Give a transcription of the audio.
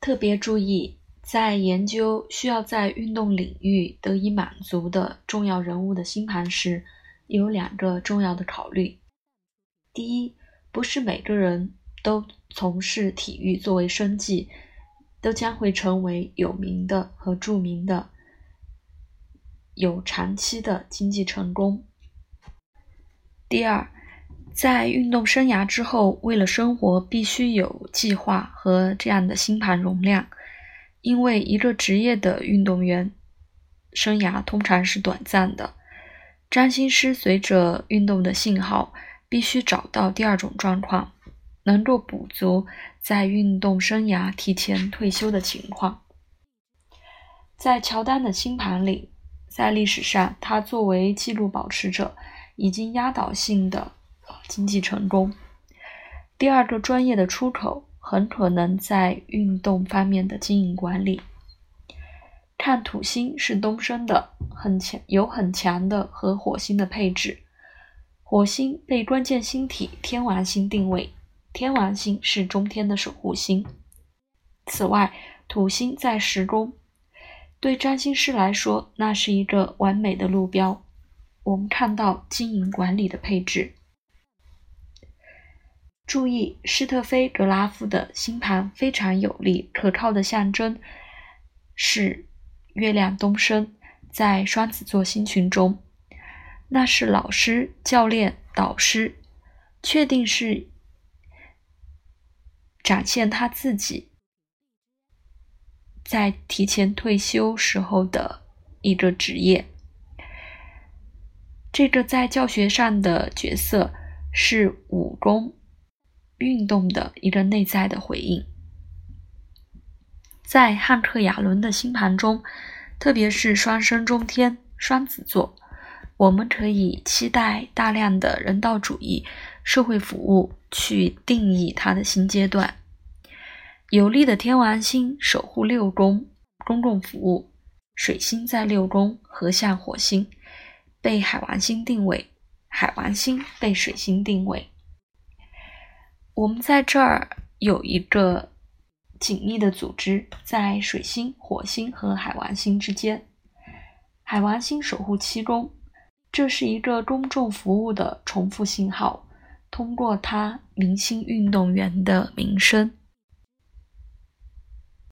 特别注意，在研究需要在运动领域得以满足的重要人物的星盘时，有两个重要的考虑：第一，不是每个人都从事体育作为生计，都将会成为有名的和著名的，有长期的经济成功；第二。在运动生涯之后，为了生活必须有计划和这样的星盘容量，因为一个职业的运动员生涯通常是短暂的。占星师随着运动的信号，必须找到第二种状况，能够补足在运动生涯提前退休的情况。在乔丹的星盘里，在历史上，他作为纪录保持者，已经压倒性的。经济成功。第二个专业的出口很可能在运动方面的经营管理。看土星是东升的，很强，有很强的和火星的配置。火星被关键星体天王星定位，天王星是中天的守护星。此外，土星在时宫，对占星师来说，那是一个完美的路标。我们看到经营管理的配置。注意，施特菲格拉夫的星盘非常有力、可靠的象征是月亮东升在双子座星群中，那是老师、教练、导师，确定是展现他自己在提前退休时候的一个职业。这个在教学上的角色是武功。运动的一个内在的回应，在汉克·亚伦的星盘中，特别是双生中天双子座，我们可以期待大量的人道主义、社会服务去定义他的新阶段。有力的天王星守护六宫公共服务，水星在六宫合相火星，被海王星定位，海王星被水星定位。我们在这儿有一个紧密的组织，在水星、火星和海王星之间。海王星守护七宫，这是一个公众服务的重复信号。通过它，明星运动员的名声